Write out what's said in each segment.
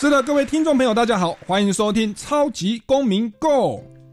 是的，各位听众朋友，大家好，欢迎收听《超级公民 Go》。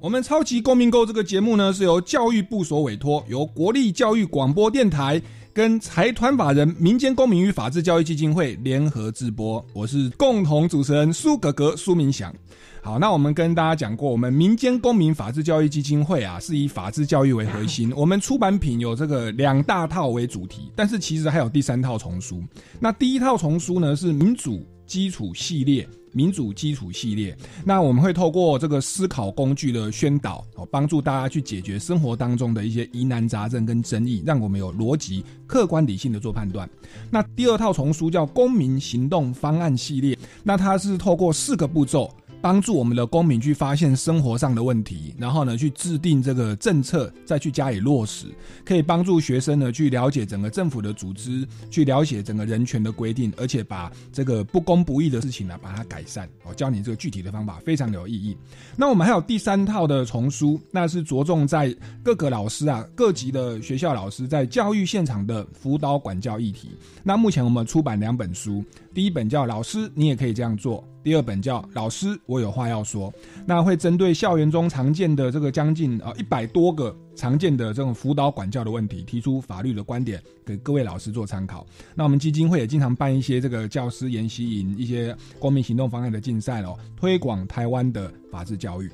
我们《超级公民 Go》这个节目呢，是由教育部所委托，由国立教育广播电台跟财团法人民间公民与法治教育基金会联合制播。我是共同主持人苏格格苏明祥。好，那我们跟大家讲过，我们民间公民法治教育基金会啊，是以法治教育为核心。我们出版品有这个两大套为主题，但是其实还有第三套丛书。那第一套丛书呢，是民主。基础系列，民主基础系列，那我们会透过这个思考工具的宣导，哦，帮助大家去解决生活当中的一些疑难杂症跟争议，让我们有逻辑、客观、理性的做判断。那第二套丛书叫公民行动方案系列，那它是透过四个步骤。帮助我们的公民去发现生活上的问题，然后呢去制定这个政策，再去加以落实，可以帮助学生呢去了解整个政府的组织，去了解整个人权的规定，而且把这个不公不义的事情呢把它改善。我教你这个具体的方法，非常有意义。那我们还有第三套的丛书，那是着重在各个老师啊，各级的学校老师在教育现场的辅导管教议题。那目前我们出版两本书，第一本叫《老师，你也可以这样做》。第二本叫《老师，我有话要说》，那会针对校园中常见的这个将近啊一百多个常见的这种辅导管教的问题，提出法律的观点给各位老师做参考。那我们基金会也经常办一些这个教师研习营、一些公民行动方案的竞赛哦，推广台湾的法治教育。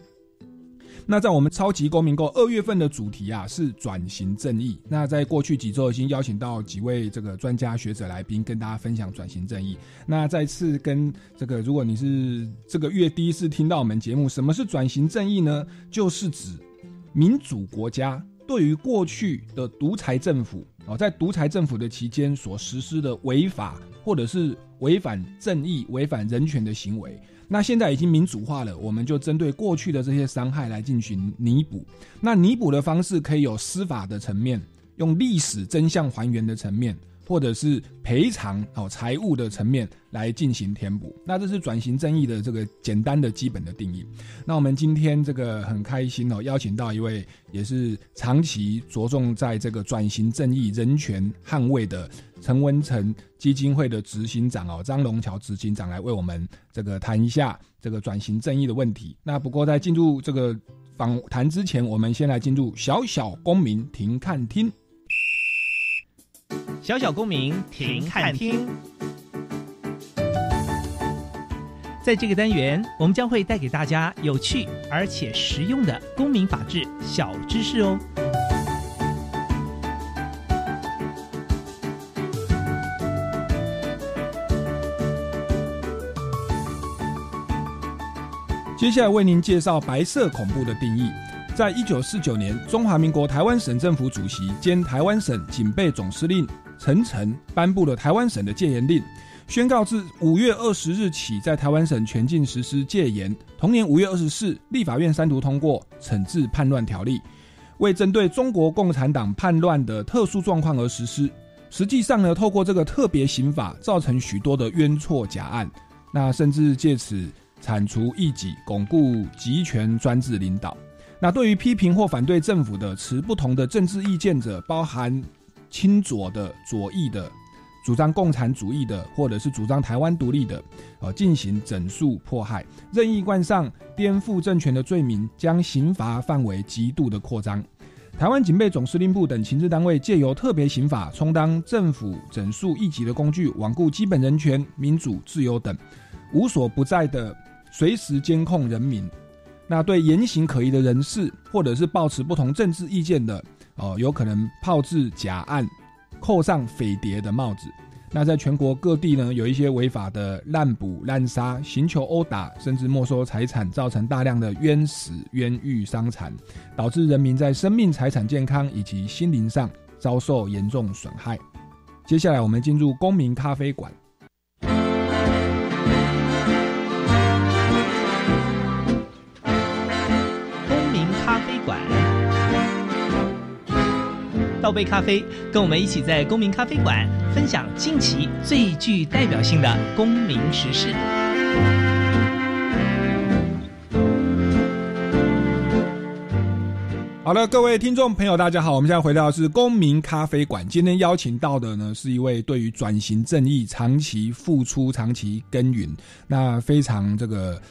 那在我们超级公民购二月份的主题啊是转型正义。那在过去几周已经邀请到几位这个专家学者来宾跟大家分享转型正义。那再次跟这个，如果你是这个月第一次听到我们节目，什么是转型正义呢？就是指民主国家对于过去的独裁政府哦，在独裁政府的期间所实施的违法或者是违反正义、违反人权的行为。那现在已经民主化了，我们就针对过去的这些伤害来进行弥补。那弥补的方式可以有司法的层面，用历史真相还原的层面。或者是赔偿哦财务的层面来进行填补，那这是转型正义的这个简单的基本的定义。那我们今天这个很开心哦，邀请到一位也是长期着重在这个转型正义、人权捍卫的陈文成基金会的执行长哦，张龙桥执行长来为我们这个谈一下这个转型正义的问题。那不过在进入这个访谈之前，我们先来进入小小公民停看厅。小小公民停看厅，在这个单元，我们将会带给大家有趣而且实用的公民法治小知识哦。接下来为您介绍白色恐怖的定义。在一九四九年，中华民国台湾省政府主席兼台湾省警备总司令。陈诚颁布了台湾省的戒严令，宣告自五月二十日起，在台湾省全境实施戒严。同年五月二十四，立法院三读通过《惩治叛乱条例》，为针对中国共产党叛乱的特殊状况而实施。实际上呢，透过这个特别刑法，造成许多的冤错假案，那甚至借此铲除异己，巩固集权专制领导。那对于批评或反对政府的持不同的政治意见者，包含。亲左的、左翼的、主张共产主义的，或者是主张台湾独立的，呃，进行整肃迫害，任意冠上颠覆政权的罪名，将刑罚范围极度的扩张。台湾警备总司令部等情治单位借由特别刑法，充当政府整肃异己的工具，罔顾基本人权、民主、自由等，无所不在的随时监控人民。那对言行可疑的人士，或者是抱持不同政治意见的。哦，有可能炮制假案，扣上匪谍的帽子。那在全国各地呢，有一些违法的滥捕滥杀、刑求殴打，甚至没收财产，造成大量的冤死、冤狱、伤残，导致人民在生命、财产、健康以及心灵上遭受严重损害。接下来，我们进入公民咖啡馆。倒杯咖啡，跟我们一起在公民咖啡馆分享近期最具代表性的公民时事。好了，各位听众朋友，大家好，我们现在回到的是公民咖啡馆。今天邀请到的呢，是一位对于转型正义长期付出、长期耕耘，那非常这个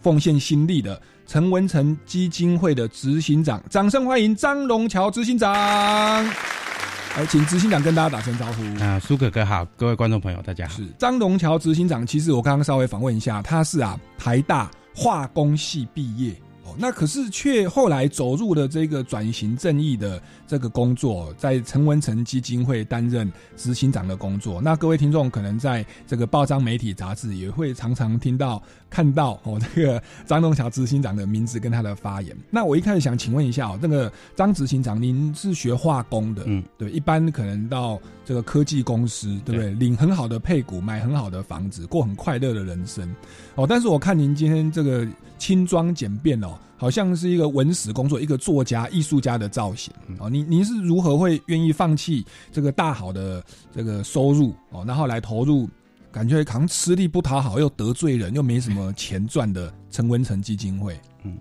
奉献心力的陈文成基金会的执行长。掌声欢迎张龙桥执行长。来，请执行长跟大家打声招呼。啊，苏哥哥好，各位观众朋友大家好。是张龙桥执行长，其实我刚刚稍微访问一下，他是啊台大化工系毕业。那可是却后来走入了这个转型正义的这个工作，在陈文成基金会担任执行长的工作。那各位听众可能在这个报章、媒体、杂志也会常常听到、看到哦，这个张东桥执行长的名字跟他的发言。那我一开始想请问一下哦，这个张执行长，您是学化工的，嗯，对，一般可能到这个科技公司，对不对？领很好的配股，买很好的房子，过很快乐的人生哦。但是我看您今天这个轻装简便哦。好像是一个文史工作，一个作家、艺术家的造型哦。您您是如何会愿意放弃这个大好的这个收入哦，然后来投入感觉好像吃力不讨好又得罪人又没什么钱赚的陈文成基金会？嗯，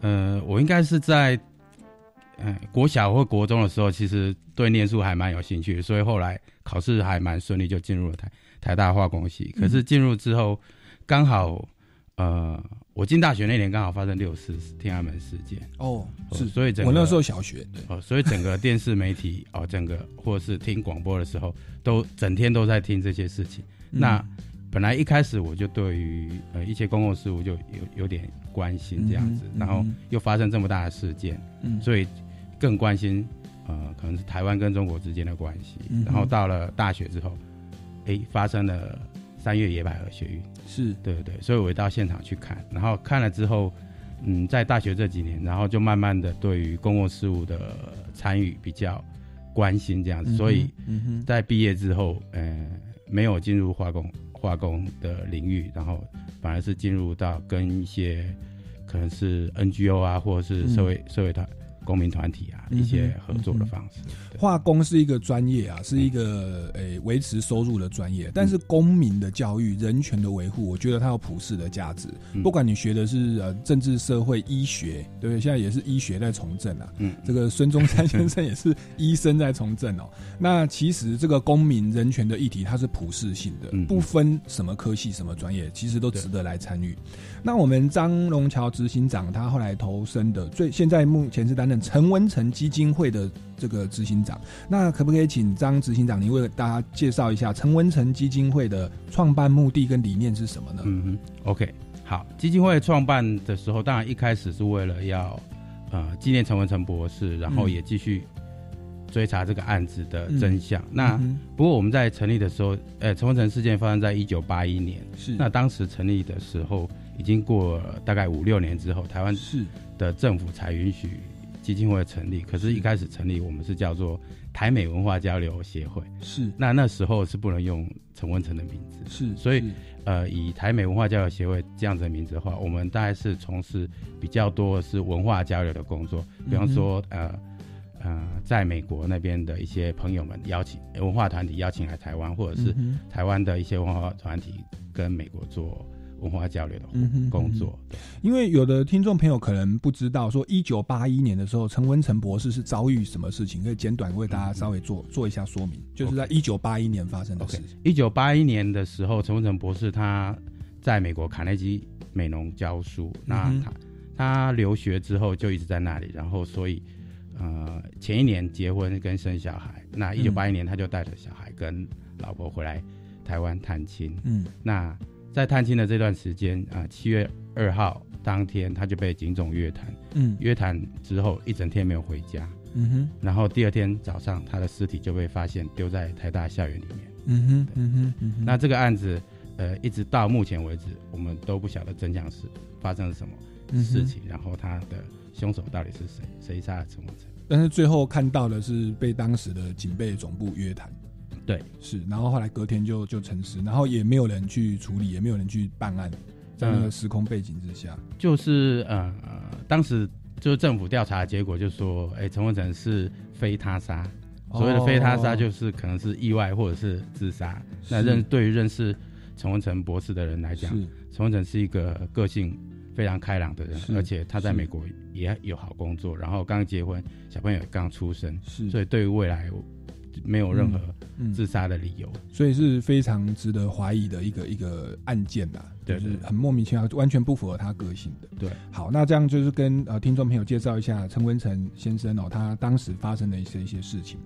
呃，我应该是在嗯国小或国中的时候，其实对念书还蛮有兴趣，所以后来考试还蛮顺利，就进入了台台大化工系。可是进入之后，刚好呃。我进大学那年刚好发生六四天安门事件。哦，是，所以整我那时候小学哦，所以整个电视媒体哦，整个或者是听广播的时候，都整天都在听这些事情。那本来一开始我就对于呃一些公共事务就有有点关心这样子，然后又发生这么大的事件，嗯，所以更关心呃可能是台湾跟中国之间的关系。然后到了大学之后，哎，发生了三月野百合学运。是对对对，所以我到现场去看，然后看了之后，嗯，在大学这几年，然后就慢慢的对于公共事务的参与比较关心这样子，所以在毕业之后，呃，没有进入化工化工的领域，然后反而是进入到跟一些可能是 NGO 啊，或者是社会社会团。公民团体啊，一些合作的方式。化工是一个专业啊，是一个诶维持收入的专业。但是公民的教育、人权的维护，我觉得它有普世的价值。不管你学的是呃政治、社会、医学，对不对？现在也是医学在从政啊。嗯，这个孙中山先生也是医生在从政哦。那其实这个公民人权的议题，它是普世性的，不分什么科系、什么专业，其实都值得来参与。那我们张龙桥执行长，他后来投身的最现在目前是担任陈文成基金会的这个执行长。那可不可以请张执行长您为大家介绍一下陈文成基金会的创办目的跟理念是什么呢？嗯哼，OK，好，基金会创办的时候，当然一开始是为了要呃纪念陈文成博士，然后也继续追查这个案子的真相。那不过我们在成立的时候，呃，陈文成事件发生在一九八一年，是那当时成立的时候。已经过了大概五六年之后，台湾是的政府才允许基金会成立。可是，一开始成立，我们是叫做台美文化交流协会。是，那那时候是不能用陈文成的名字。是，所以，呃，以台美文化交流协会这样子的名字的话，我们大概是从事比较多是文化交流的工作。比方说，呃，呃，在美国那边的一些朋友们邀请文化团体邀请来台湾，或者是台湾的一些文化团体跟美国做。文化交流的工作，因为有的听众朋友可能不知道，说一九八一年的时候，陈文成博士是遭遇什么事情，可以简短为大家稍微做做一下说明。就是在一九八一年发生的事情。一九八一年的时候，陈文成博士他在美国卡内基美农教书，那他他留学之后就一直在那里，然后所以呃前一年结婚跟生小孩，那一九八一年他就带着小孩跟老婆回来台湾探亲。嗯，那。在探亲的这段时间啊，七月二号当天他就被警总约谈，嗯，约谈之后一整天没有回家，嗯哼，然后第二天早上他的尸体就被发现丢在台大校园里面，嗯哼，嗯哼，嗯哼，那这个案子，呃，一直到目前为止，我们都不晓得真相是发生了什么事情，然后他的凶手到底是谁，谁杀了陈文成？但是最后看到的是被当时的警备总部约谈。对，是，然后后来隔天就就沉尸，然后也没有人去处理，也没有人去办案，在那个时空背景之下，就是呃，当时就是政府调查结果就说，哎，陈文成是非他杀，所谓的非他杀就是可能是意外或者是自杀。那认对于认识陈文成博士的人来讲，陈文成是一个个性非常开朗的人，而且他在美国也有好工作，然后刚结婚，小朋友刚出生，所以对于未来。没有任何自杀的理由，所以是非常值得怀疑的一个一个案件呐，就是很莫名其妙，完全不符合他个性的。对，好，那这样就是跟呃听众朋友介绍一下陈文成先生哦，他当时发生的一些一些事情。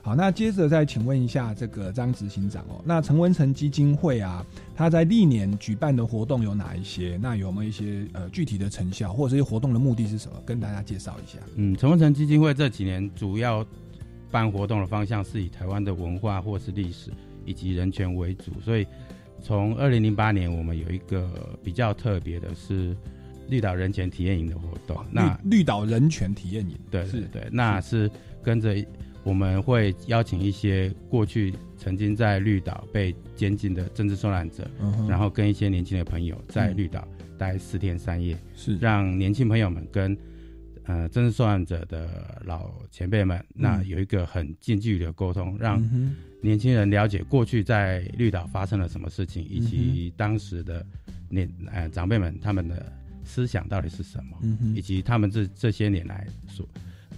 好，那接着再请问一下这个张执行长哦，那陈文成基金会啊，他在历年举办的活动有哪一些？那有没有一些呃具体的成效，或者这些活动的目的是什么？跟大家介绍一下。嗯，陈文成基金会这几年主要。办活动的方向是以台湾的文化或是历史以及人权为主，所以从二零零八年，我们有一个比较特别的是绿岛人权体验营的活动。那绿岛人权体验营，对对对，那是跟着我们会邀请一些过去曾经在绿岛被监禁的政治受难者，然后跟一些年轻的朋友在绿岛待四天三夜，是让年轻朋友们跟。呃，真实受难者的老前辈们，那有一个很近距离的沟通，让年轻人了解过去在绿岛发生了什么事情，以及当时的年呃长辈们他们的思想到底是什么，以及他们这这些年来所。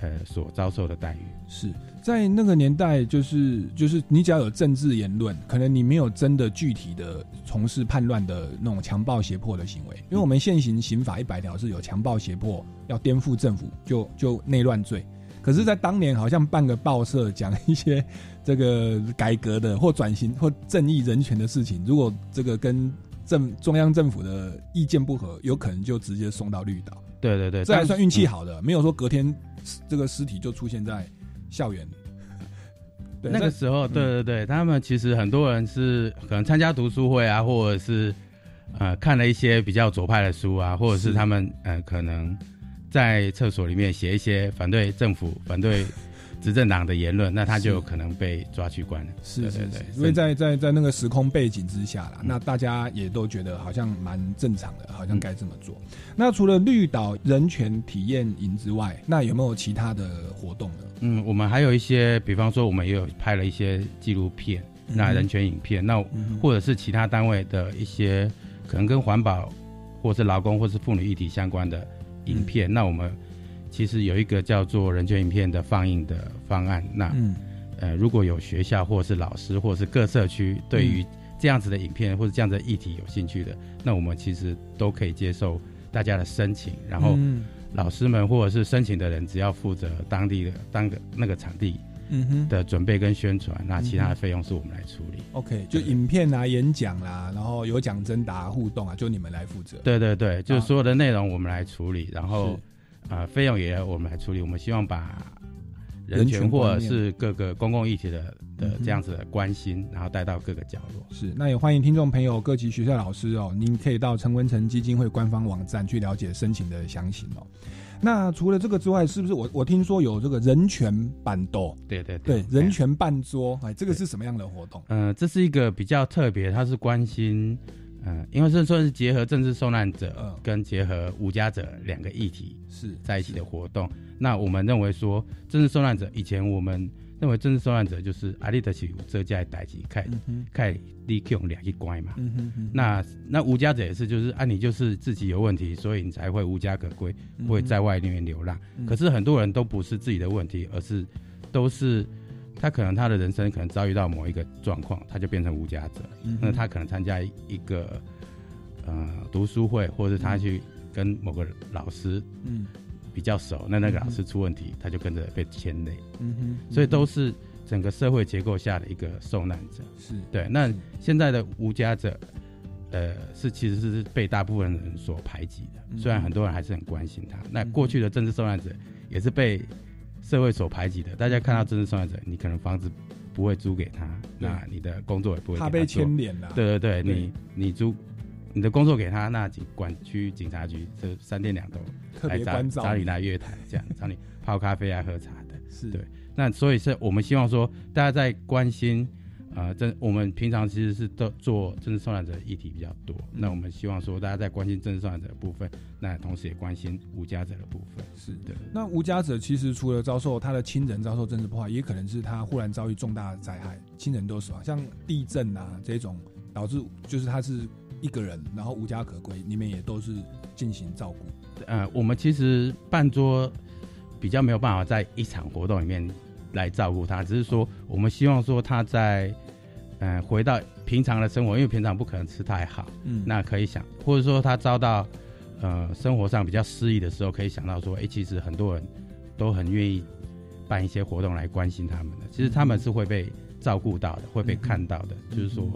呃，所遭受的待遇。是在那个年代，就是就是你只要有政治言论，可能你没有真的具体的从事叛乱的那种强暴胁迫的行为，因为我们现行刑法一百条是有强暴胁迫要颠覆政府就就内乱罪，可是，在当年好像办个报社讲一些这个改革的或转型或正义人权的事情，如果这个跟政中央政府的意见不合，有可能就直接送到绿岛。对对对，这还算运气好的，没有说隔天。这个尸体就出现在校园。那个时候，对对对，他们其实很多人是可能参加读书会啊，或者是呃看了一些比较左派的书啊，或者是他们呃可能在厕所里面写一些反对政府、反对。执政党的言论，那他就有可能被抓去关了。是是是，因为在在在那个时空背景之下啦，那大家也都觉得好像蛮正常的，好像该这么做。那除了绿岛人权体验营之外，那有没有其他的活动呢？嗯，我们还有一些，比方说我们也有拍了一些纪录片，那人权影片，那或者是其他单位的一些可能跟环保或是劳工或是妇女议题相关的影片，那我们。其实有一个叫做人权影片的放映的方案，那呃，如果有学校或是老师或是各社区对于这样子的影片或者这样的议题有兴趣的，那我们其实都可以接受大家的申请，然后老师们或者是申请的人只要负责当地的当个那个场地的准备跟宣传，那其他的费用是我们来处理。OK，就影片啊、演讲啦，然后有奖征答互动啊，就你们来负责。对对对，就是所有的内容我们来处理，然后。啊，费用也要我们来处理。我们希望把人权或者是各个公共议题的的这样子的关心，然后带到各个角落。是，那也欢迎听众朋友、各级学校老师哦，您可以到陈文成基金会官方网站去了解申请的详情哦。那除了这个之外，是不是我我听说有这个人权办桌？对对对，人权办桌，哎，这个是什么样的活动？嗯，这是一个比较特别，它是关心。嗯，因为这算是结合政治受难者跟结合无家者两个议题是在一起的活动。那我们认为说，政治受难者以前我们认为政治受难者就是阿里德奇这家代际开开立 Q 两一关嘛。那那无家者也是，就是啊，你就是自己有问题，所以你才会无家可归，会在外面流浪。可是很多人都不是自己的问题，而是都是。他可能他的人生可能遭遇到某一个状况，他就变成无家者。那他可能参加一个呃读书会，或者他去跟某个老师嗯比较熟，那那个老师出问题，他就跟着被牵累。嗯哼，所以都是整个社会结构下的一个受难者。是对。那现在的无家者，呃，是其实是被大部分人所排挤的。虽然很多人还是很关心他。那过去的政治受难者也是被。社会所排挤的，大家看到政治受害者，你可能房子不会租给他，那你的工作也不会。他被牵连了。对对对，你你租你的工作给他，那警管区警察局这三天两头来找找你来约谈，这样找你泡咖啡啊、喝茶的。是对。那所以是我们希望说，大家在关心呃，政我们平常其实是都做政治受难者议题比较多，那我们希望说大家在关心政治受难者的部分，那同时也关心无家者的部分。是的。那无家者其实除了遭受他的亲人遭受政治破坏，也可能是他忽然遭遇重大的灾害，亲人都死亡，像地震啊这种导致就是他是一个人，然后无家可归，你们也都是进行照顾。呃，我们其实办桌比较没有办法在一场活动里面来照顾他，只是说我们希望说他在。嗯，回到平常的生活，因为平常不可能吃太好，嗯，那可以想，或者说他遭到呃生活上比较失意的时候，可以想到说，哎，其实很多人都很愿意办一些活动来关心他们的，其实他们是会被照顾到的，会被看到的，就是说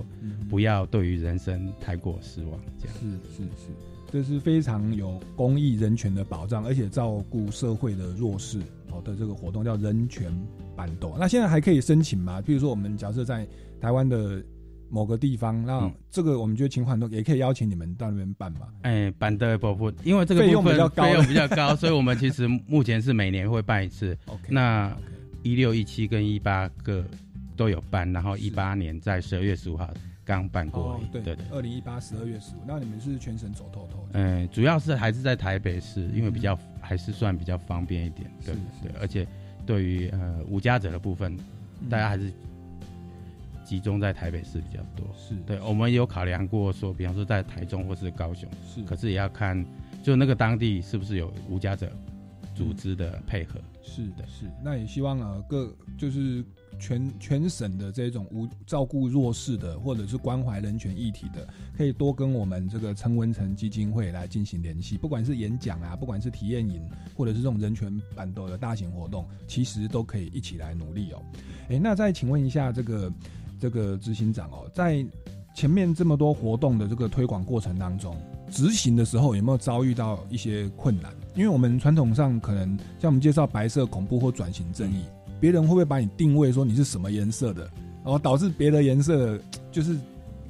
不要对于人生太过失望，这样。是是是，这是非常有公益人权的保障，而且照顾社会的弱势好的这个活动叫人权板斗。那现在还可以申请吗？比如说我们假设在台湾的某个地方，那这个我们觉得情况都也可以邀请你们到那边办嘛。哎，办的部分，因为这个费用比较高，费用比较高，所以我们其实目前是每年会办一次。OK，那一六一七跟一八个都有办，然后一八年在十二月十五号刚办过。对对，二零一八十二月十五，那你们是全省走透透？嗯，主要是还是在台北市，因为比较还是算比较方便一点。对对，而且对于呃无家者的部分，大家还是。集中在台北市比较多，是对，我们有考量过说，比方说在台中或是高雄，是，可是也要看，就那个当地是不是有无家者组织的配合，是的，是，那也希望啊各就是全全省的这种无照顾弱势的或者是关怀人权议题的，可以多跟我们这个陈文成基金会来进行联系，不管是演讲啊，不管是体验营，或者是这种人权版的大型活动，其实都可以一起来努力哦。哎，那再请问一下这个。这个执行长哦，在前面这么多活动的这个推广过程当中，执行的时候有没有遭遇到一些困难？因为我们传统上可能像我们介绍白色恐怖或转型正义，别人会不会把你定位说你是什么颜色的，然后导致别的颜色就是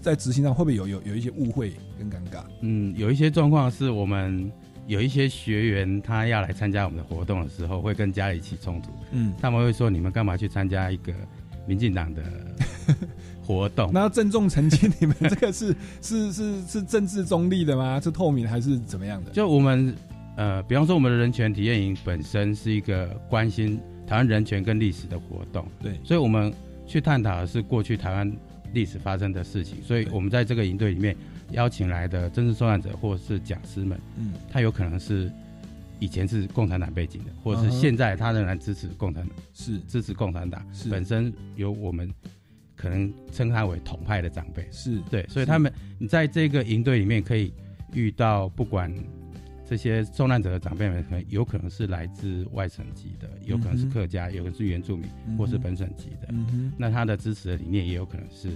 在执行上会不会有有有一些误会跟尴尬？嗯，有一些状况是我们有一些学员他要来参加我们的活动的时候，会跟家里起冲突。嗯，他们会说你们干嘛去参加一个？民进党的 活动，那要郑重澄清，你们这个是 是是是政治中立的吗？是透明还是怎么样的？就我们呃，比方说我们的人权体验营本身是一个关心台湾人权跟历史的活动，对，所以我们去探讨的是过去台湾历史发生的事情，所以我们在这个营队里面邀请来的政治受难者或是讲师们，嗯，他有可能是。以前是共产党背景的，或者是现在他仍然支持共产党，是。支持共产党，本身有我们可能称他为统派的长辈，是。对，所以他们你在这个营队里面可以遇到，不管这些受难者的长辈们，可能有可能是来自外省籍的，有可能是客家，有可能是原住民，或是本省籍的，那他的支持的理念也有可能是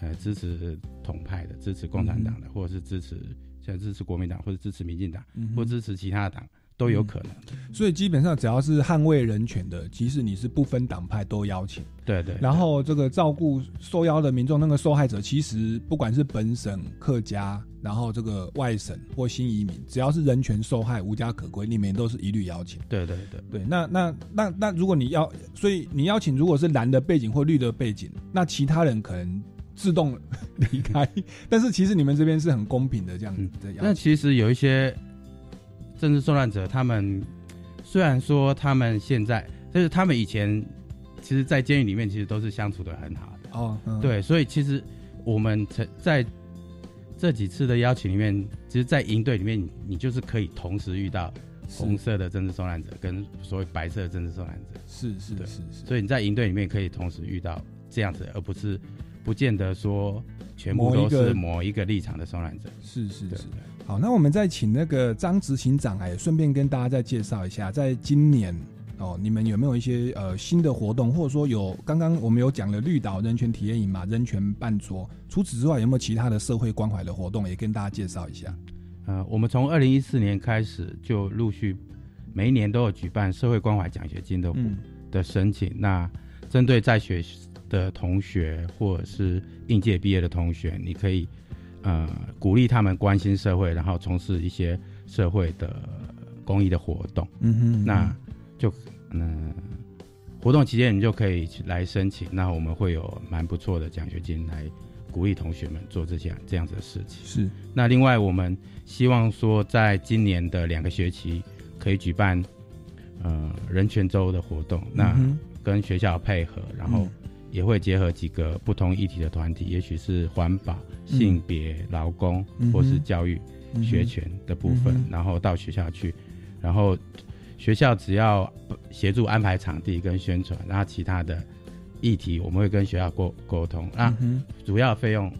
呃支持统派的，支持共产党的，或者是支持像支持国民党，或者支持民进党，或支持其他党。都有可能，所以基本上只要是捍卫人权的，即使你是不分党派，都邀请。对对。然后这个照顾受邀的民众，那个受害者，其实不管是本省客家，然后这个外省或新移民，只要是人权受害、无家可归，里面都是一律邀请。对对对对。那那那那，如果你要，所以你邀请，如果是蓝的背景或绿的背景，那其他人可能自动 离开。但是其实你们这边是很公平的，这样子的。那其实有一些。政治受难者，他们 虽然说他们现在，就是他们以前，其实，在监狱里面其实都是相处的很好的哦。对，所以其实我们在在这几次的邀请里面，其实，在营队里面，你就是可以同时遇到红色的政治受难者跟所谓白色的政治受难者。是是是是。所以你在营队里面可以同时遇到这样子，而不是不见得说全部都是某一个立场的受难者。是是是。好，那我们再请那个张执行长来，顺便跟大家再介绍一下，在今年哦，你们有没有一些呃新的活动，或者说有刚刚我们有讲了绿岛人权体验营嘛，人权办桌，除此之外有没有其他的社会关怀的活动，也跟大家介绍一下？呃，我们从二零一四年开始就陆续每一年都有举办社会关怀奖学金的的申请，那针对在学的同学或者是应届毕业的同学，你可以。呃，鼓励他们关心社会，然后从事一些社会的公益的活动。嗯哼，那就嗯，活动期间你就可以来申请，那我们会有蛮不错的奖学金来鼓励同学们做这些这样子的事情。是，那另外我们希望说，在今年的两个学期可以举办呃人权周的活动，那跟学校配合，然后也会结合几个不同议题的团体，也许是环保、性别、劳工或是教育学权的部分，然后到学校去，然后。学校只要协助安排场地跟宣传，然后其他的议题我们会跟学校沟沟通。那主要费用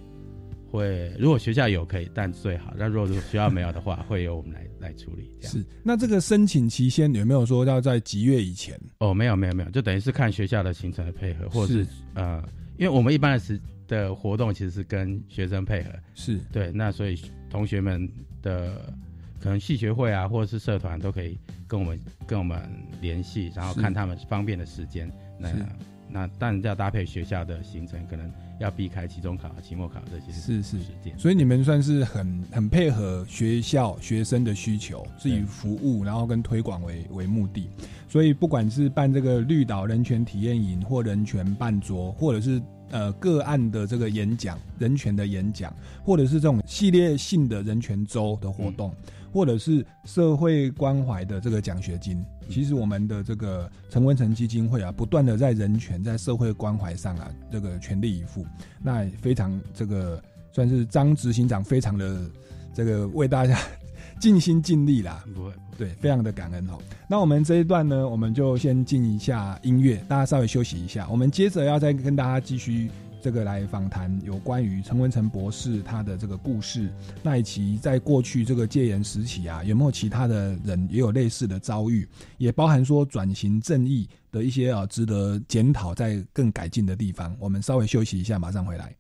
会，如果学校有可以，但最好。那如果学校没有的话，会由我们来来处理。是。那这个申请期限有没有说要在几月以前？哦，没有没有没有，就等于是看学校的行程的配合，或者是呃，因为我们一般的时的活动其实是跟学生配合。是对。那所以同学们的。可能系学会啊，或者是社团都可以跟我们跟我们联系，然后看他们方便的时间。那那但然要搭配学校的行程，可能要避开期中考、期末考这些是是时间。所以你们算是很很配合学校学生的需求，是以服务然后跟推广为为目的。所以不管是办这个绿岛人权体验营，或人权办桌，或者是呃个案的这个演讲、人权的演讲，或者是这种系列性的人权周的活动。或者是社会关怀的这个奖学金，其实我们的这个陈文成基金会啊，不断的在人权、在社会关怀上啊，这个全力以赴。那非常这个算是张执行长非常的这个为大家尽心尽力啦。不会，对，非常的感恩哦。那我们这一段呢，我们就先进一下音乐，大家稍微休息一下。我们接着要再跟大家继续。这个来访谈有关于陈文成博士他的这个故事，那以及在过去这个戒严时期啊，有没有其他的人也有类似的遭遇，也包含说转型正义的一些啊值得检讨、在更改进的地方。我们稍微休息一下，马上回来。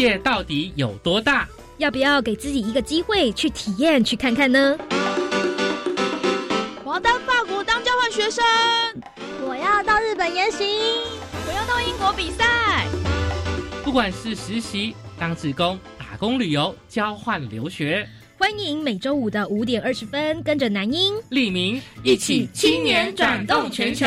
界到底有多大？要不要给自己一个机会去体验、去看看呢？我要到法国当交换学生，我要到日本研习，我要到英国比赛。不管是实习、当志工、打工、旅游、交换留学，欢迎每周五的五点二十分，跟着南英、立明一起青年转动全球。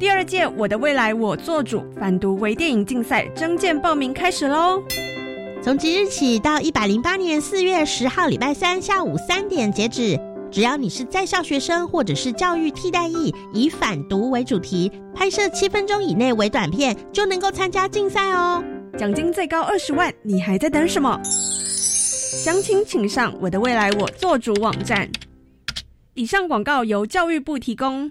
第二届《我的未来我做主》反毒微电影竞赛征件报名开始喽！从即日起到一百零八年四月十号礼拜三下午三点截止。只要你是在校学生或者是教育替代役，以反毒为主题，拍摄七分钟以内为短片，就能够参加竞赛哦！奖金最高二十万，你还在等什么？详情请上《我的未来我做主》网站。以上广告由教育部提供。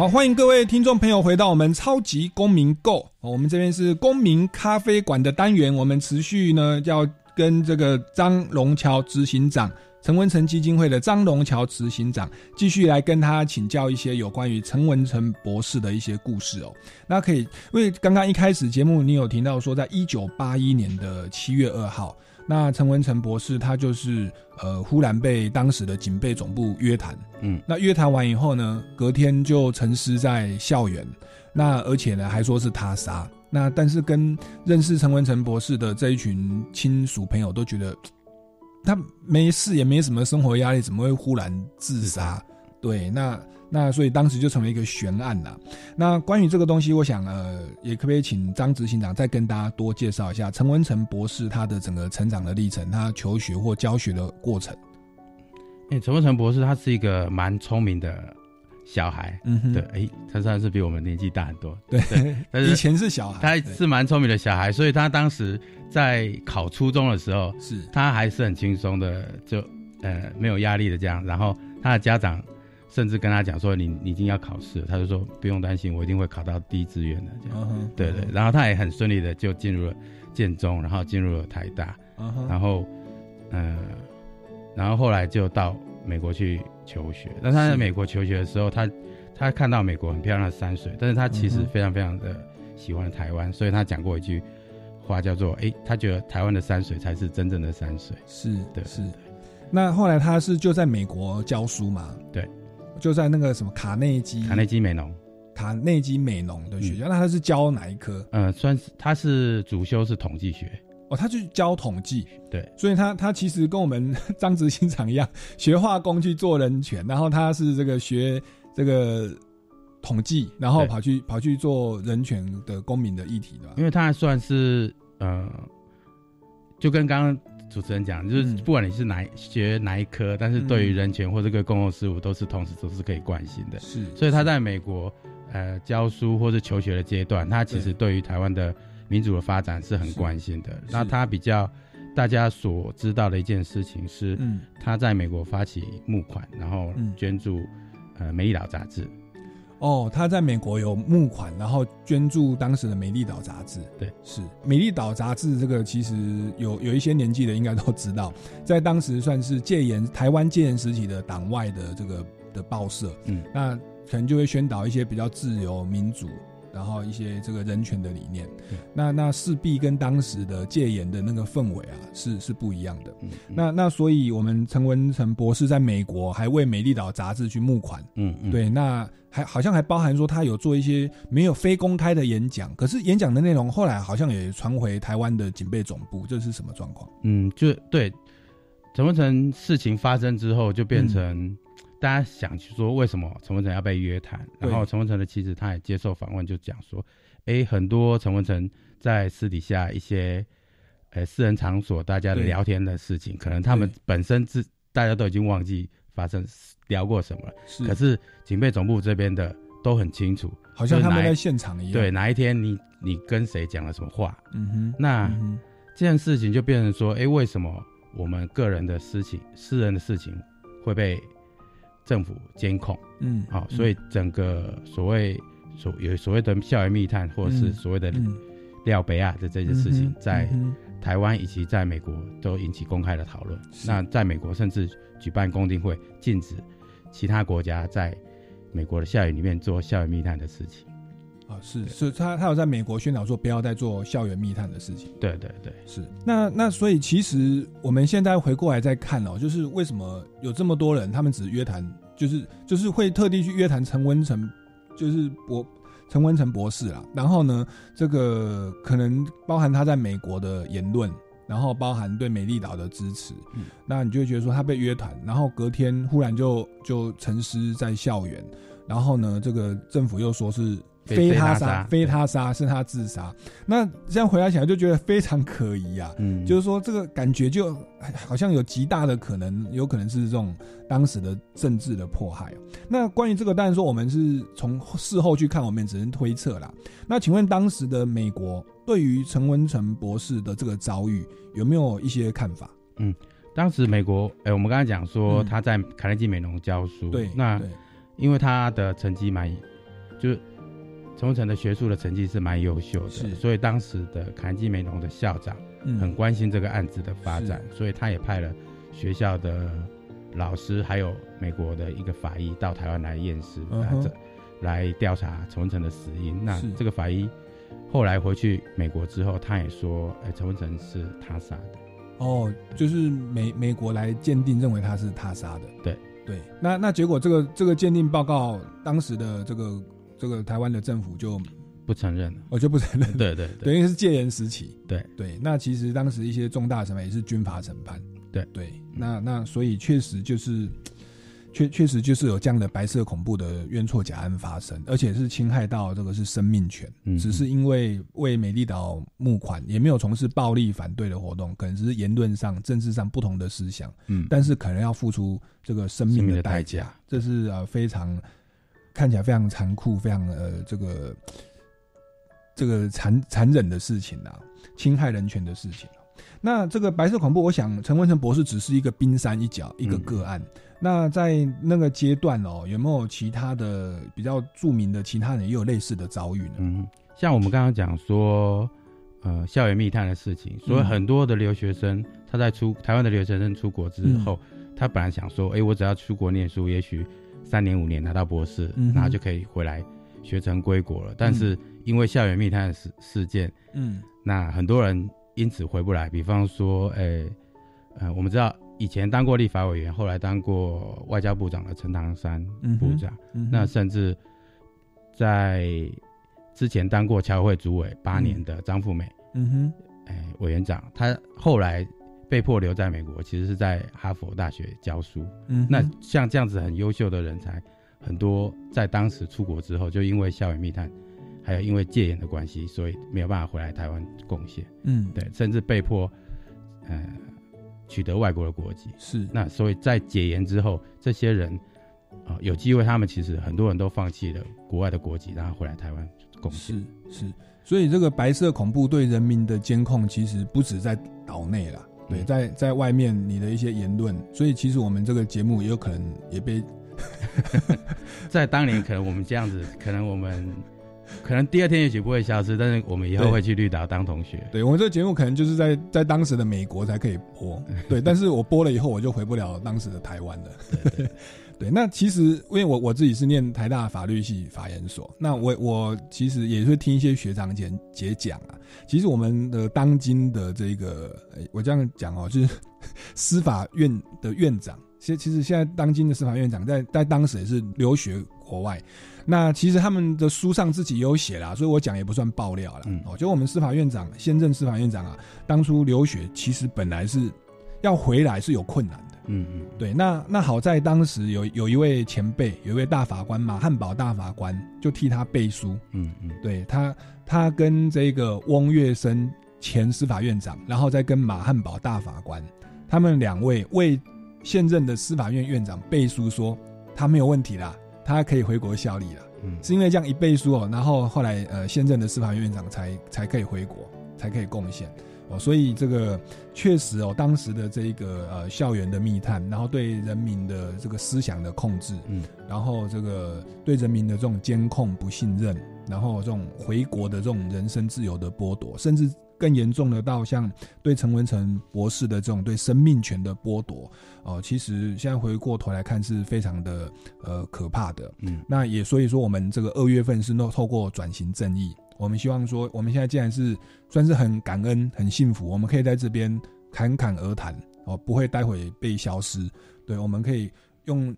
好，欢迎各位听众朋友回到我们超级公民购。我们这边是公民咖啡馆的单元，我们持续呢要跟这个张龙桥执行长、陈文成基金会的张龙桥执行长继续来跟他请教一些有关于陈文成博士的一些故事哦。那可以，因为刚刚一开始节目你有听到说，在一九八一年的七月二号。那陈文成博士他就是呃，忽然被当时的警备总部约谈，嗯，那约谈完以后呢，隔天就沉尸在校园，那而且呢还说是他杀，那但是跟认识陈文成博士的这一群亲属朋友都觉得他没事也没什么生活压力，怎么会忽然自杀？对，那。那所以当时就成为一个悬案了。那关于这个东西，我想呃，也可不可以请张执行长再跟大家多介绍一下陈文成博士他的整个成长的历程，他求学或教学的过程。哎，陈文成博士他是一个蛮聪明的小孩，嗯，对，哎，他算是比我们年纪大很多，对，但是以前是小孩，他是蛮聪明的小孩，所以他当时在考初中的时候，是他还是很轻松的，就呃没有压力的这样，然后他的家长。甚至跟他讲说，你你已经要考试，他就说不用担心，我一定会考到第一志愿的。这样，对对。然后他也很顺利的就进入了建中，然后进入了台大，然后，呃，然后后来就到美国去求学。那他在美国求学的时候，他他看到美国很漂亮的山水，但是他其实非常非常的喜欢台湾，所以他讲过一句话叫做：哎，他觉得台湾的山水才是真正的山水。是的，是的。那后来他是就在美国教书嘛？对。就在那个什么卡内基，卡内基美农，卡内基美农的学校，那他是教哪一科？嗯，算是他是主修是统计学。哦，他去教统计，对，所以他他其实跟我们 张执行长一样，学化工去做人权，然后他是这个学这个统计，然后跑去跑去做人权的公民的议题的，因为他算是呃，就跟刚刚。主持人讲，就是不管你是哪学哪一科，但是对于人权或这个公共事务，都是同时都是可以关心的。是，所以他在美国呃教书或者求学的阶段，他其实对于台湾的民主的发展是很关心的。那他比较大家所知道的一件事情是，他在美国发起募款，然后捐助呃《美丽岛》杂志。哦，他在美国有募款，然后捐助当时的《美丽岛》杂志。对，是《美丽岛》杂志这个其实有有一些年纪的应该都知道，在当时算是戒严台湾戒严时期的党外的这个的报社。嗯，那可能就会宣导一些比较自由民主。然后一些这个人权的理念，那那势必跟当时的戒严的那个氛围啊是是不一样的。那那所以我们陈文成博士在美国还为《美丽岛》杂志去募款，嗯嗯，对，那还好像还包含说他有做一些没有非公开的演讲，可是演讲的内容后来好像也传回台湾的警备总部，这是什么状况？嗯，就对，陈文成事情发生之后就变成。大家想去说为什么陈文成要被约谈？然后陈文成的妻子他也接受访问，就讲说：，哎，很多陈文成在私底下一些，呃，私人场所大家聊天的事情，可能他们本身自大家都已经忘记发生聊过什么了。是，可是警备总部这边的都很清楚，好像他们在现场一样。对，哪一天你你跟谁讲了什么话？嗯哼。那这件事情就变成说：，哎，为什么我们个人的事情、私人的事情会被？政府监控，嗯，好，所以整个所谓所有所谓的校园密探，或者是所谓的廖北亚的这些事情，在台湾以及在美国都引起公开的讨论。那在美国甚至举办公听会，禁止其他国家在美国的校园里面做校园密探的事情。啊，是是，他他有在美国宣导说不要再做校园密探的事情。对对对，是。那那所以其实我们现在回过来再看哦，就是为什么有这么多人，他们只约谈，就是就是会特地去约谈陈文成，就是博陈文成博士啦。然后呢，这个可能包含他在美国的言论，然后包含对美丽岛的支持，嗯那你就会觉得说他被约谈，然后隔天忽然就就沉尸在校园，然后呢，这个政府又说是。非他杀，非他杀，是他自杀。那这样回答起来就觉得非常可疑啊。嗯，就是说这个感觉就好像有极大的可能，有可能是这种当时的政治的迫害。那关于这个，当然说我们是从事后去看，我们只能推测啦。那请问当时的美国对于陈文成博士的这个遭遇有没有一些看法？嗯，当时美国，哎，我们刚才讲说他在卡内基美农教书，对，那因为他的成绩蛮，就。陈文成的学术的成绩是蛮优秀的，所以当时的凯基梅农的校长很关心这个案子的发展，所以他也派了学校的老师，还有美国的一个法医到台湾来验尸，来来调查陈文成的死因。那这个法医后来回去美国之后，他也说，哎，陈文成是他杀的。哦，就是美美国来鉴定，认为他是他杀的。对对，那那结果这个这个鉴定报告，当时的这个。这个台湾的政府就不承认了，我就不承认。对对，等于是戒严时期。对对，那其实当时一些重大审判也是军法审判。对对，那那所以确实就是，确确实就是有这样的白色恐怖的冤错假案发生，而且是侵害到这个是生命权。嗯，只是因为为美丽岛募款，也没有从事暴力反对的活动，可能只是言论上、政治上不同的思想。嗯，但是可能要付出这个生命的代价，这是呃非常。看起来非常残酷，非常呃，这个这个残残忍的事情啊，侵害人权的事情那这个白色恐怖，我想陈文成博士只是一个冰山一角，一个个案。那在那个阶段哦，有没有其他的比较著名的其他人也有类似的遭遇呢？嗯，像我们刚刚讲说，呃，校园密探的事情，所以很多的留学生他在出台湾的留学生出国之后，他本来想说，哎，我只要出国念书，也许。三年五年拿到博士，然后就可以回来学成归国了。但是因为校园密探事事件，嗯，那很多人因此回不来。比方说，诶，呃，我们知道以前当过立法委员，后来当过外交部长的陈唐山部长，那甚至在之前当过侨会主委八年的张富美，嗯哼，诶，委员长，他后来。被迫留在美国，其实是在哈佛大学教书。嗯，那像这样子很优秀的人才，很多在当时出国之后，就因为校园密探，还有因为戒严的关系，所以没有办法回来台湾贡献。嗯，对，甚至被迫，呃，取得外国的国籍。是，那所以在解严之后，这些人啊，有机会，他们其实很多人都放弃了国外的国籍，然后回来台湾贡献。是是，所以这个白色恐怖对人民的监控，其实不止在岛内了。对，在在外面你的一些言论，所以其实我们这个节目也有可能也被 在当年可能我们这样子，可能我们。可能第二天也许不会消失，但是我们以后会去绿岛当同学。对我们这个节目可能就是在在当时的美国才可以播，对。但是我播了以后，我就回不了当时的台湾了。对，那其实因为我我自己是念台大法律系法研所，那我我其实也会听一些学长姐姐讲啊。其实我们的当今的这个，我这样讲哦，就是 司法院的院长，其实其实现在当今的司法院长在在当时也是留学国外。那其实他们的书上自己有写啦，所以我讲也不算爆料了。哦，就我们司法院长，现任司法院长啊，当初留学其实本来是要回来是有困难的。嗯嗯，对。那那好在当时有有一位前辈，有一位大法官马汉堡大法官，就替他背书。嗯嗯，对他他跟这个翁月生前司法院长，然后再跟马汉堡大法官，他们两位为现任的司法院院长背书，说他没有问题啦。他可以回国效力了，嗯，是因为这样一背书哦，然后后来呃现任的司法院院长才才可以回国，才可以贡献哦，所以这个确实哦，当时的这一个呃校园的密探，然后对人民的这个思想的控制，嗯，然后这个对人民的这种监控不信任，然后这种回国的这种人身自由的剥夺，甚至。更严重的到像对陈文成博士的这种对生命权的剥夺哦，其实现在回过头来看是非常的呃可怕的。嗯，那也所以说我们这个二月份是透透过转型正义，我们希望说我们现在既然是算是很感恩很幸福，我们可以在这边侃侃而谈哦，不会待会被消失。对，我们可以用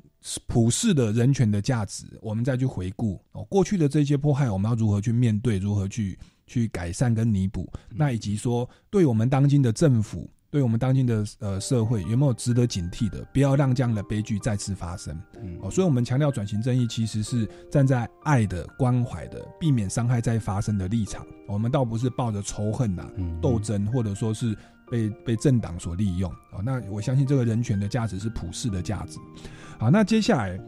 普世的人权的价值，我们再去回顾哦过去的这些迫害，我们要如何去面对，如何去。去改善跟弥补，那以及说，对我们当今的政府，对我们当今的呃社会，有没有值得警惕的？不要让这样的悲剧再次发生。哦，所以我们强调转型正义，其实是站在爱的、关怀的、避免伤害再发生的立场。我们倒不是抱着仇恨呐、斗争，或者说是被被政党所利用。哦，那我相信这个人权的价值是普世的价值。好，那接下来。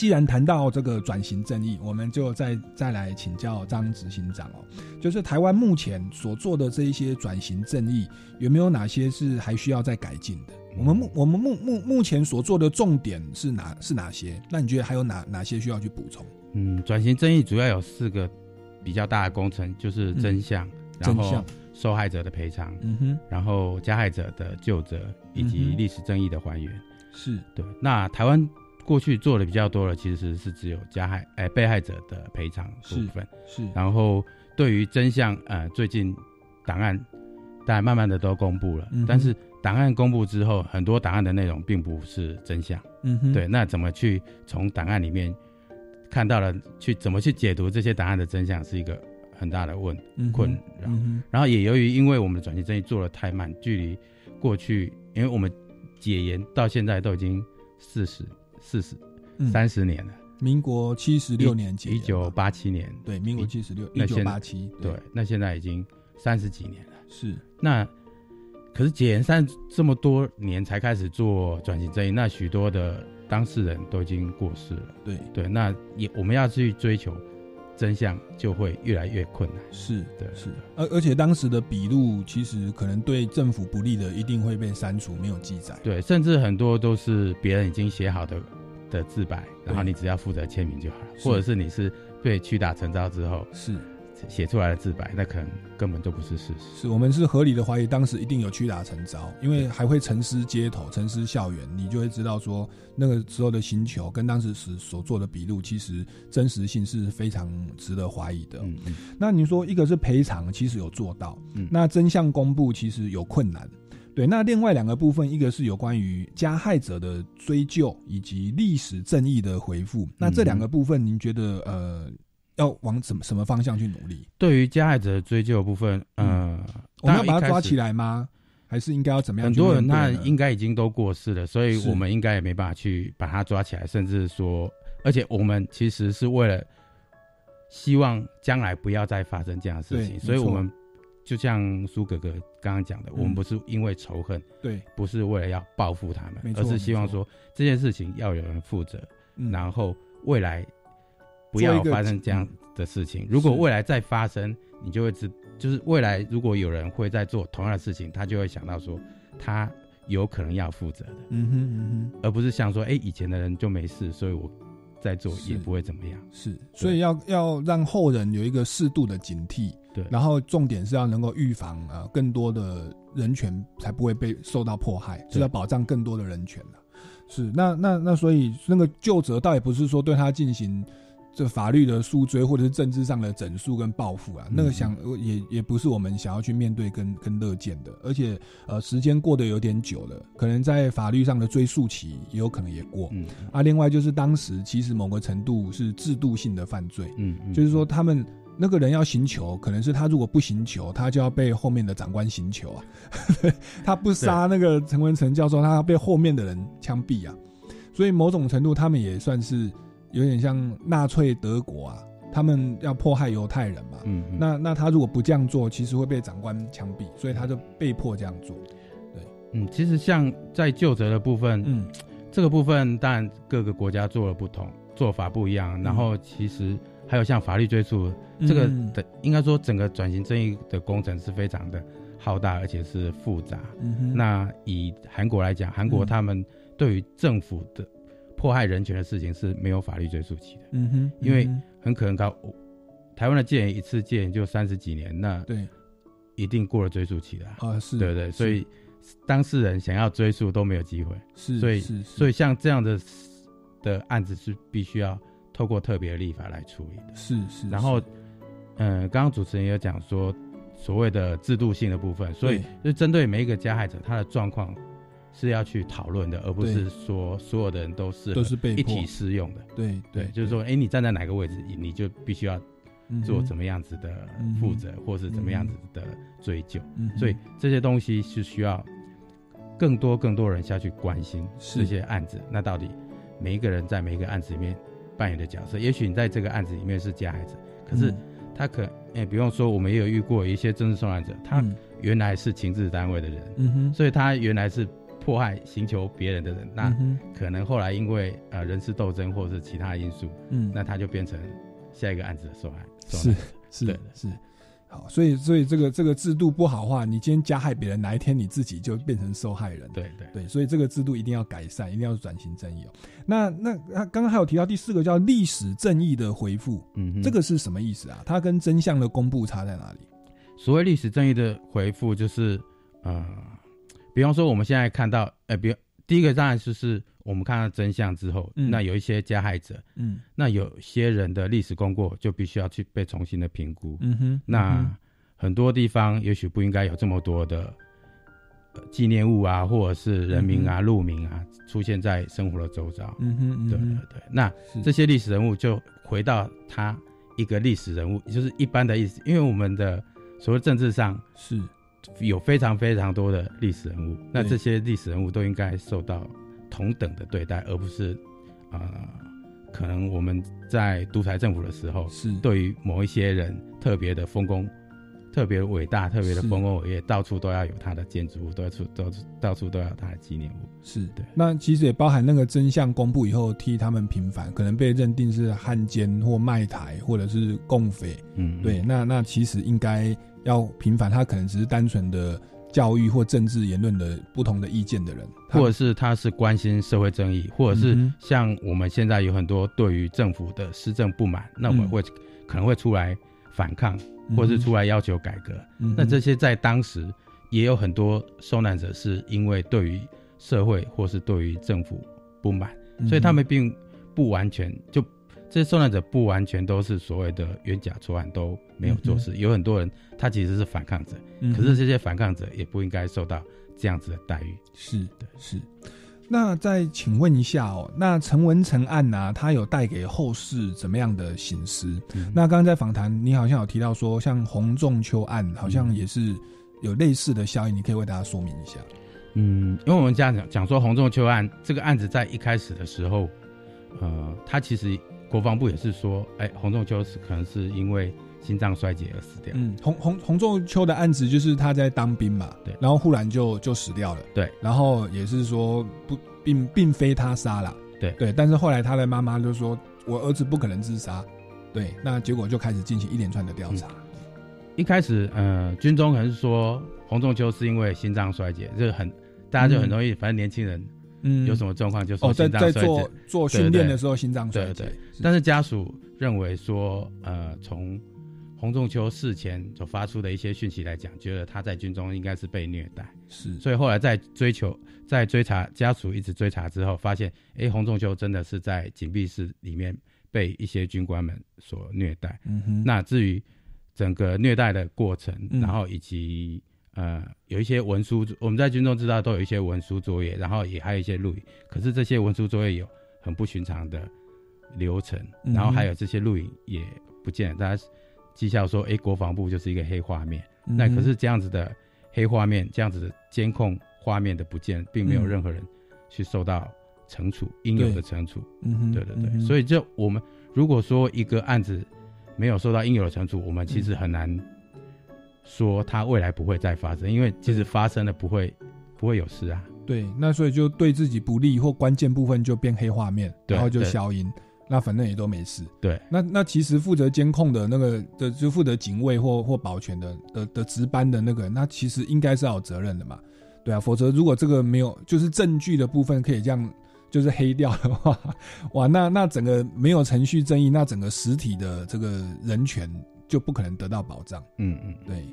既然谈到这个转型正义，我们就再再来请教张执行长哦，就是台湾目前所做的这一些转型正义，有没有哪些是还需要再改进的？我们目我们目目目前所做的重点是哪是哪些？那你觉得还有哪哪些需要去补充？嗯，转型正义主要有四个比较大的工程，就是真相，然后受害者的赔偿，嗯哼，然后加害者的救责，以及历史正义的还原。是对。那台湾。过去做的比较多的其实是只有加害哎被害者的赔偿部分。是，然后对于真相呃最近档案大家慢慢的都公布了，但是档案公布之后，很多档案的内容并不是真相，嗯哼，对，那怎么去从档案里面看到了去怎么去解读这些档案的真相是一个很大的问困扰，然后也由于因为我们的转型正义做的太慢，距离过去因为我们解严到现在都已经四十。四十三十年了，民国七十六年一九八七年，对，民国七十六，一九八七，对，那现在已经三十几年了，是。那可是解严三这么多年才开始做转型正义，那许多的当事人都已经过世了，对。对，那也我们要去追求真相，就会越来越困难，是的，是的。而而且当时的笔录，其实可能对政府不利的，一定会被删除，没有记载，对，甚至很多都是别人已经写好的。的自白，然后你只要负责签名就好了，或者是你是被屈打成招之后是写出来的自白，那可能根本就不是事实。是我们是合理的怀疑，当时一定有屈打成招，因为还会沉思街头、沉思校园，你就会知道说那个时候的星球跟当时时所做的笔录，其实真实性是非常值得怀疑的。嗯嗯。那你说一个是赔偿，其实有做到，嗯，那真相公布其实有困难。对，那另外两个部分，一个是有关于加害者的追究，以及历史正义的回复。那这两个部分，您觉得呃，要往什么什么方向去努力？对于加害者的追究部分，呃，我们要把他抓起来吗？还是应该要怎么样？很多人他应该已经都过世了，所以我们应该也没办法去把他抓起来，甚至说，而且我们其实是为了希望将来不要再发生这样的事情，所以我们。就像苏哥哥刚刚讲的，我们不是因为仇恨，对，不是为了要报复他们，而是希望说这件事情要有人负责，然后未来不要发生这样的事情。如果未来再发生，你就会知，就是未来如果有人会在做同样的事情，他就会想到说他有可能要负责的。嗯哼嗯哼，而不是像说，哎，以前的人就没事，所以我在做也不会怎么样。是，所以要要让后人有一个适度的警惕。对，然后重点是要能够预防呃更多的人权才不会被受到迫害，是要保障更多的人权的。是，那那那所以那个旧责倒也不是说对他进行这法律的诉追或者是政治上的整肃跟报复啊，那个想也也不是我们想要去面对跟跟乐见的。而且呃时间过得有点久了，可能在法律上的追诉期也有可能也过。嗯，啊，另外就是当时其实某个程度是制度性的犯罪。嗯，就是说他们。那个人要行求，可能是他如果不行求，他就要被后面的长官行求啊。他不杀那个陈文成教授，他要被后面的人枪毙啊。所以某种程度，他们也算是有点像纳粹德国啊，他们要迫害犹太人嘛。嗯。那那他如果不这样做，其实会被长官枪毙，所以他就被迫这样做。对，嗯，其实像在就责的部分，嗯，这个部分当然各个国家做了不同做法不一样，然后其实还有像法律追诉。这个的应该说，整个转型正义的工程是非常的浩大，而且是复杂。那以韩国来讲，韩国他们对于政府的迫害人权的事情是没有法律追溯期的。嗯哼，因为很可能高台湾的戒严一次戒严就三十几年，那对一定过了追溯期的啊，是对对，所以当事人想要追溯都没有机会。是，所以是，所以像这样的的案子是必须要透过特别立法来处理的。是是，然后。嗯，刚刚主持人也有讲说，所谓的制度性的部分，所以就针对每一个加害者，他的状况是要去讨论的，而不是说所有的人都是都是被一体适用的。对对，就是说，哎，你站在哪个位置，你就必须要做怎么样子的负责，或是怎么样子的追究。所以这些东西是需要更多更多人下去关心这些案子。那到底每一个人在每一个案子里面扮演的角色？也许你在这个案子里面是加害者，可是。他可哎，比方说，我们也有遇过一些政治受害者，他原来是情治单位的人，嗯哼，所以他原来是迫害、寻求别人的人，那可能后来因为呃人事斗争或者是其他因素，嗯，那他就变成下一个案子的受害，是是是。好，所以所以这个这个制度不好话，你今天加害别人，哪一天你自己就变成受害人。对对对，所以这个制度一定要改善，一定要转型正义哦。那那他刚刚还有提到第四个叫历史正义的回复，嗯，这个是什么意思啊？它跟真相的公布差在哪里？所谓历史正义的回复，就是呃，比方说我们现在看到，呃，比第一个当然就是。我们看到真相之后，那有一些加害者，嗯，那有些人的历史功过就必须要去被重新的评估，嗯哼，那很多地方也许不应该有这么多的纪念物啊，或者是人名啊、路名啊出现在生活的周遭，嗯哼，对对对，那这些历史人物就回到他一个历史人物，就是一般的意思，因为我们的所谓政治上是有非常非常多的历史人物，那这些历史人物都应该受到。同等的对待，而不是，呃，可能我们在独裁政府的时候，是对于某一些人特别的丰功，特别伟大，特别的丰功伟业，到处都要有他的建筑物，到处都到处都要他的纪念物。是对。那其实也包含那个真相公布以后，替他们平反，可能被认定是汉奸或卖台，或者是共匪。嗯，对。那那其实应该要平反，他可能只是单纯的。教育或政治言论的不同的意见的人，或者是他是关心社会正义，或者是像我们现在有很多对于政府的施政不满，那我们会可能会出来反抗，或者是出来要求改革。那这些在当时也有很多受难者是因为对于社会或是对于政府不满，所以他们并不完全就。这些受难者不完全都是所谓的冤假错案，都没有做事。有很多人他其实是反抗者，可是这些反抗者也不应该受到这样子的待遇。是的，是。那再请问一下哦，那陈文成案呢？他有带给后世怎么样的醒思？那刚刚在访谈，你好像有提到说，像洪仲秋案好像也是有类似的效应，你可以为大家说明一下。嗯，因为我们这样讲讲说洪仲秋案这个案子在一开始的时候，呃，他其实。国防部也是说，哎，洪仲秋是可能是因为心脏衰竭而死掉。嗯，洪洪洪仲秋的案子就是他在当兵嘛，对，然后忽然就就死掉了。对，然后也是说不，并并非他杀了。对对，但是后来他的妈妈就说，我儿子不可能自杀。对，那结果就开始进行一连串的调查。一开始，呃，军中可能是说洪仲秋是因为心脏衰竭，就是很大家就很容易，反正年轻人，嗯，有什么状况就说心脏衰竭。做做训练的时候心脏衰竭。但是家属认为说，呃，从洪仲秋事前所发出的一些讯息来讲，觉得他在军中应该是被虐待。是，所以后来在追求、在追查家属一直追查之后，发现，哎，洪仲秋真的是在紧闭室里面被一些军官们所虐待。嗯哼。那至于整个虐待的过程，然后以及呃有一些文书，我们在军中知道都有一些文书作业，然后也还有一些录影。可是这些文书作业有很不寻常的流程，然后还有这些录影也不见，大家。绩效说：“哎，国防部就是一个黑画面。那可是这样子的黑画面，这样子的监控画面的不见，并没有任何人去受到惩处，应有的惩处。嗯，对对对。所以，就我们如果说一个案子没有受到应有的惩处，我们其实很难说它未来不会再发生，因为即使发生了，不会不会有事啊。对，那所以就对自己不利或关键部分就变黑画面，然后就消音。”那反正也都没事。对，那那其实负责监控的那个的，就负责警卫或或保全的的的值班的那个，那其实应该是要有责任的嘛。对啊，否则如果这个没有，就是证据的部分可以这样就是黑掉的话，哇，那那整个没有程序正义，那整个实体的这个人权就不可能得到保障。嗯嗯，对，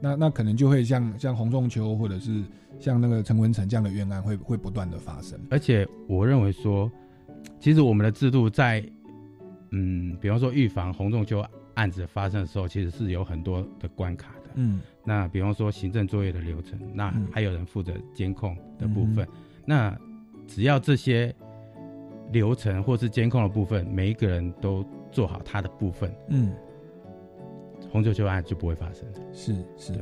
那那可能就会像像洪仲秋或者是像那个陈文成这样的冤案会会不断的发生。而且我认为说。其实我们的制度在，嗯，比方说预防洪仲秋案子发生的时候，其实是有很多的关卡的。嗯，那比方说行政作业的流程，那还有人负责监控的部分。那只要这些流程或是监控的部分，每一个人都做好他的部分，嗯，洪仲秋案就不会发生。是是。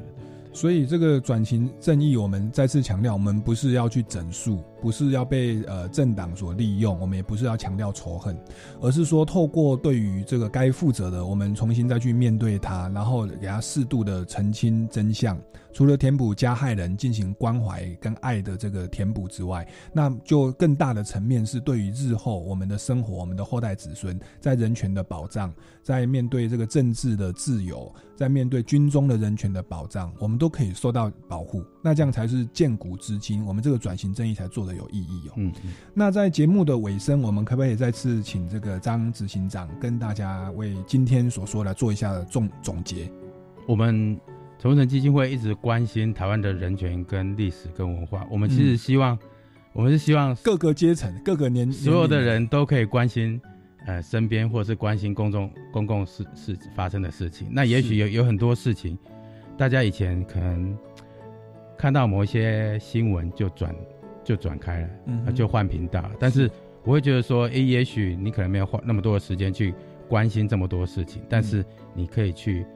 所以这个转型正义，我们再次强调，我们不是要去整肃，不是要被呃政党所利用，我们也不是要强调仇恨，而是说透过对于这个该负责的，我们重新再去面对他，然后给他适度的澄清真相。除了填补加害人进行关怀跟爱的这个填补之外，那就更大的层面是对于日后我们的生活、我们的后代子孙在人权的保障，在面对这个政治的自由，在面对军中的人权的保障，我们都可以受到保护。那这样才是建古知今，我们这个转型正义才做的有意义哦。嗯，那在节目的尾声，我们可不可以再次请这个张执行长跟大家为今天所说来做一下总总结？我们。陈文成基金会一直关心台湾的人权、跟历史、跟文化。我们其实希望，我们是希望各个阶层、各个年所有的人都可以关心，呃，身边或是关心公众、公共事事发生的事情。那也许有有很多事情，大家以前可能看到某一些新闻就转就转开了，嗯，就换频道。但是我会觉得说，诶，也许你可能没有花那么多的时间去关心这么多事情，但是你可以去。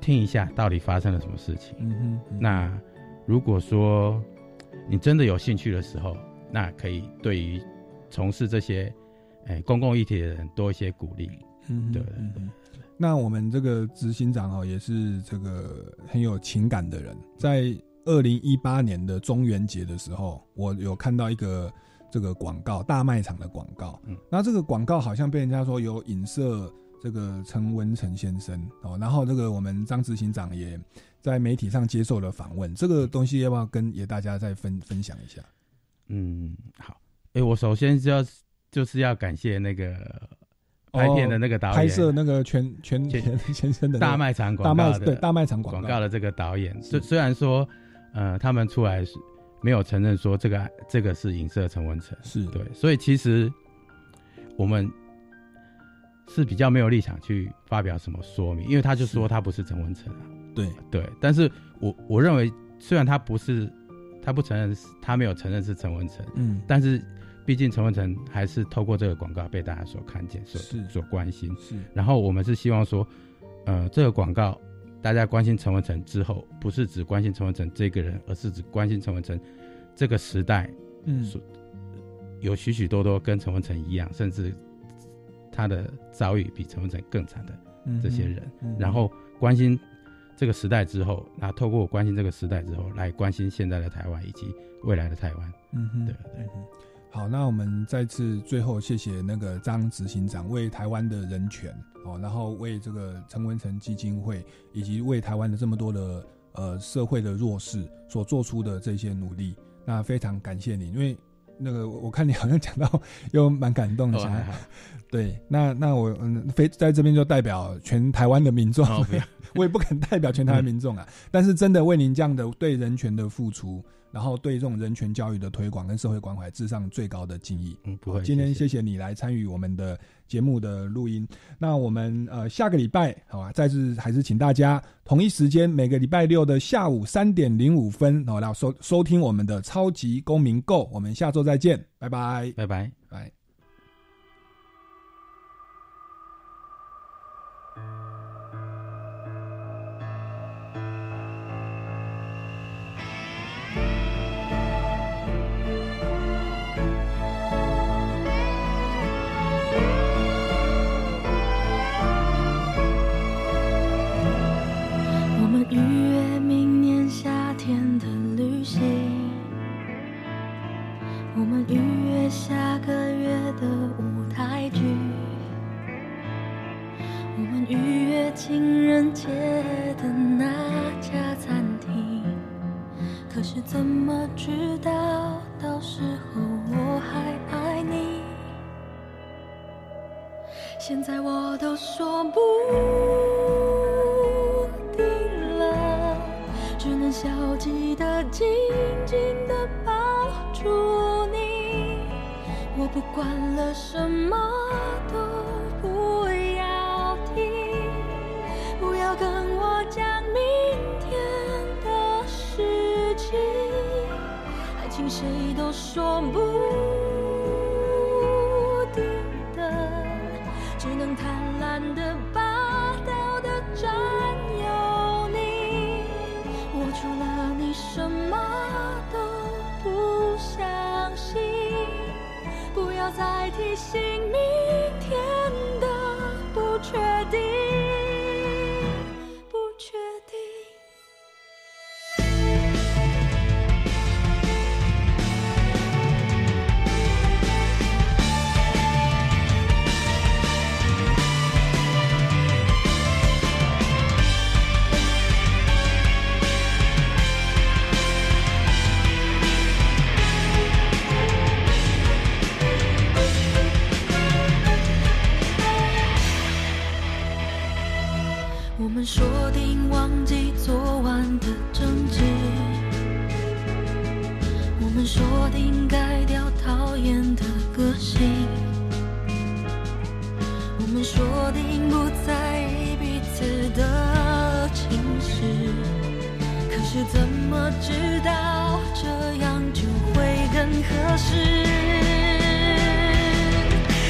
听一下到底发生了什么事情。嗯哼。那如果说你真的有兴趣的时候，那可以对于从事这些哎公共议题的人多一些鼓励。嗯，对对对。那我们这个执行长哦，也是这个很有情感的人。在二零一八年的中元节的时候，我有看到一个这个广告，大卖场的广告。嗯。那这个广告好像被人家说有影射。这个陈文成先生哦，然后这个我们张执行长也在媒体上接受了访问，这个东西要不要跟也大家再分分享一下？嗯，好，哎，我首先就要就是要感谢那个拍片的那个导演，拍摄那个全全全先生的大卖场广告对大卖场广告。的这个导演，虽虽然说呃他们出来是没有承认说这个这个是影射陈文成，是。对，所以其实我们。是比较没有立场去发表什么说明，因为他就说他不是陈文成啊。对对，但是我我认为，虽然他不是，他不承认，他没有承认是陈文成，嗯，但是毕竟陈文成还是透过这个广告被大家所看见，所所关心。是，然后我们是希望说，呃，这个广告大家关心陈文成之后，不是只关心陈文成这个人，而是只关心陈文成这个时代，嗯，有许许多多跟陈文成一样，甚至。他的遭遇比陈文成更惨的这些人，然后关心这个时代之后，那透过关心这个时代之后，来关心现在的台湾以及未来的台湾。嗯哼，对对。好，那我们再次最后谢谢那个张执行长为台湾的人权哦，然后为这个陈文成基金会以及为台湾的这么多的呃社会的弱势所做出的这些努力。那非常感谢你，因为那个我看你好像讲到又蛮感动的，哦 对，那那我嗯，非在这边就代表全台湾的民众，哦 我也不敢代表全台湾民众啊，但是真的为您这样的对人权的付出，然后对这种人权教育的推广跟社会关怀致上最高的敬意。嗯，不会。今天谢谢谢你来参与我们的节目的录音。那我们呃下个礼拜好吧，再次还是请大家同一时间每个礼拜六的下午三点零五分，好来收收听我们的超级公民购。我们下周再见，拜拜，拜拜，情人节的那家餐厅。可是怎么知道到时候我还爱你？现在我都说不定了，只能消极的紧紧的抱住你。我不管了，什么说不定的。只能贪婪的、霸道的占有你。我除了你什么都不相信，不要再提醒你们说定忘记昨晚的争执，我们说定改掉讨厌的个性，我们说定不在意彼此的情绪。可是怎么知道这样就会更合适？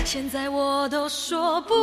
现在我都说不